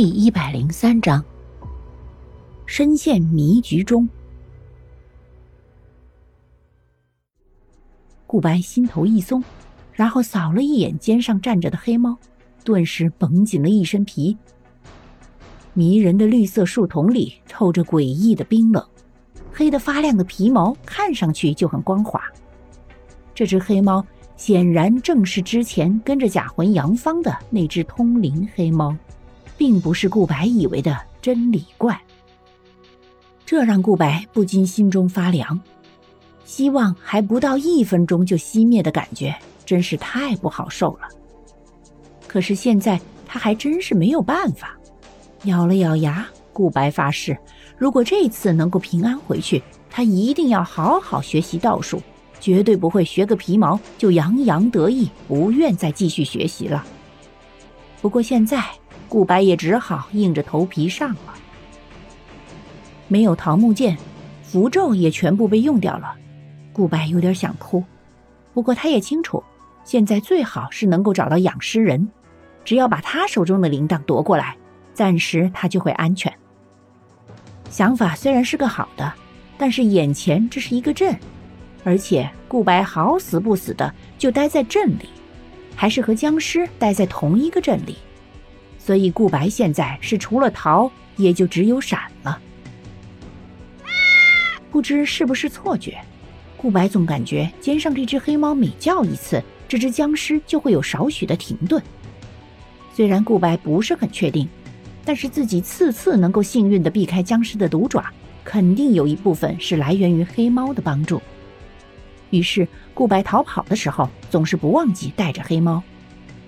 第一百零三章，深陷迷局中。顾白心头一松，然后扫了一眼肩上站着的黑猫，顿时绷紧了一身皮。迷人的绿色树丛里透着诡异的冰冷，黑的发亮的皮毛看上去就很光滑。这只黑猫显然正是之前跟着假魂杨芳的那只通灵黑猫。并不是顾白以为的真理怪，这让顾白不禁心中发凉。希望还不到一分钟就熄灭的感觉，真是太不好受了。可是现在他还真是没有办法。咬了咬牙，顾白发誓，如果这次能够平安回去，他一定要好好学习道术，绝对不会学个皮毛就洋洋得意，不愿再继续学习了。不过现在。顾白也只好硬着头皮上了。没有桃木剑，符咒也全部被用掉了。顾白有点想哭，不过他也清楚，现在最好是能够找到养尸人，只要把他手中的铃铛夺过来，暂时他就会安全。想法虽然是个好的，但是眼前这是一个阵，而且顾白好死不死的就待在阵里，还是和僵尸待在同一个阵里。所以顾白现在是除了逃，也就只有闪了。不知是不是错觉，顾白总感觉肩上这只黑猫每叫一次，这只僵尸就会有少许的停顿。虽然顾白不是很确定，但是自己次次能够幸运的避开僵尸的毒爪，肯定有一部分是来源于黑猫的帮助。于是顾白逃跑的时候，总是不忘记带着黑猫。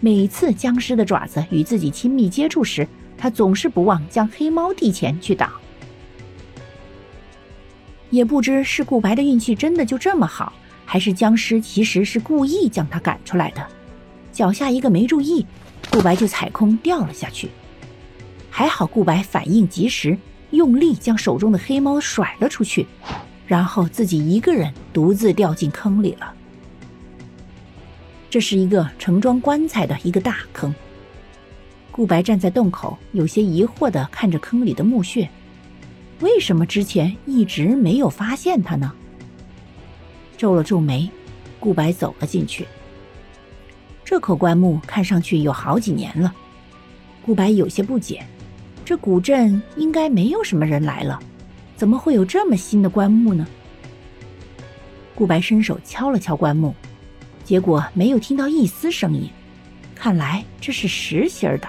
每次僵尸的爪子与自己亲密接触时，他总是不忘将黑猫递前去挡。也不知是顾白的运气真的就这么好，还是僵尸其实是故意将他赶出来的。脚下一个没注意，顾白就踩空掉了下去。还好顾白反应及时，用力将手中的黑猫甩了出去，然后自己一个人独自掉进坑里了。这是一个盛装棺材的一个大坑。顾白站在洞口，有些疑惑的看着坑里的墓穴，为什么之前一直没有发现他呢？皱了皱眉，顾白走了进去。这口棺木看上去有好几年了，顾白有些不解，这古镇应该没有什么人来了，怎么会有这么新的棺木呢？顾白伸手敲了敲棺木。结果没有听到一丝声音，看来这是实心的。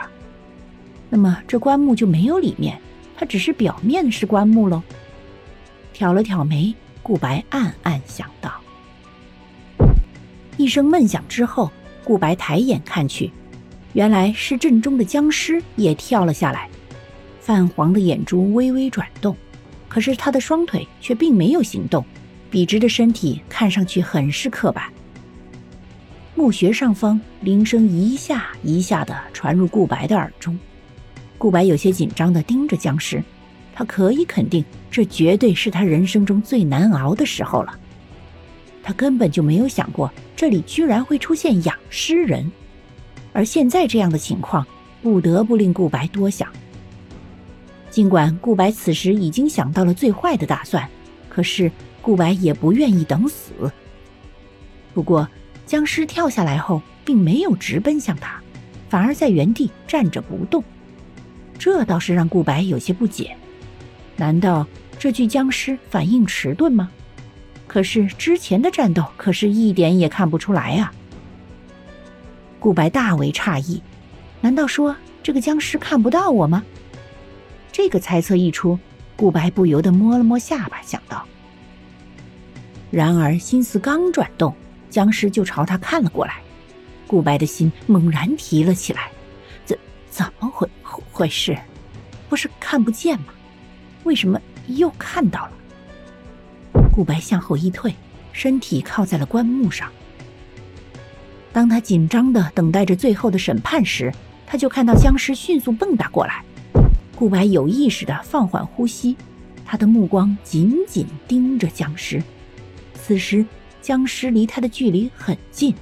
那么这棺木就没有里面，它只是表面是棺木喽。挑了挑眉，顾白暗暗想到。一声闷响之后，顾白抬眼看去，原来是阵中的僵尸也跳了下来，泛黄的眼珠微微转动，可是他的双腿却并没有行动，笔直的身体看上去很是刻板。墓穴上方，铃声一下一下的传入顾白的耳中。顾白有些紧张的盯着僵尸，他可以肯定，这绝对是他人生中最难熬的时候了。他根本就没有想过，这里居然会出现养尸人，而现在这样的情况，不得不令顾白多想。尽管顾白此时已经想到了最坏的打算，可是顾白也不愿意等死。不过。僵尸跳下来后，并没有直奔向他，反而在原地站着不动，这倒是让顾白有些不解。难道这具僵尸反应迟钝吗？可是之前的战斗可是一点也看不出来啊！顾白大为诧异，难道说这个僵尸看不到我吗？这个猜测一出，顾白不由得摸了摸下巴，想到。然而心思刚转动。僵尸就朝他看了过来，顾白的心猛然提了起来，怎怎么回回事？不是看不见吗？为什么又看到了？顾白向后一退，身体靠在了棺木上。当他紧张的等待着最后的审判时，他就看到僵尸迅速蹦跶过来。顾白有意识的放缓呼吸，他的目光紧紧盯着僵尸。此时。僵尸离他的距离很近，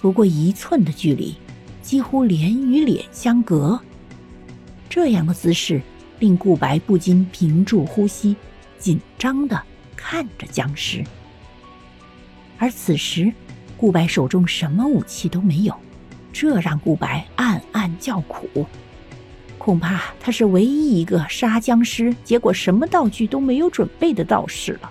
不过一寸的距离，几乎脸与脸相隔。这样的姿势令顾白不禁屏住呼吸，紧张的看着僵尸。而此时，顾白手中什么武器都没有，这让顾白暗暗叫苦。恐怕他是唯一一个杀僵尸结果什么道具都没有准备的道士了。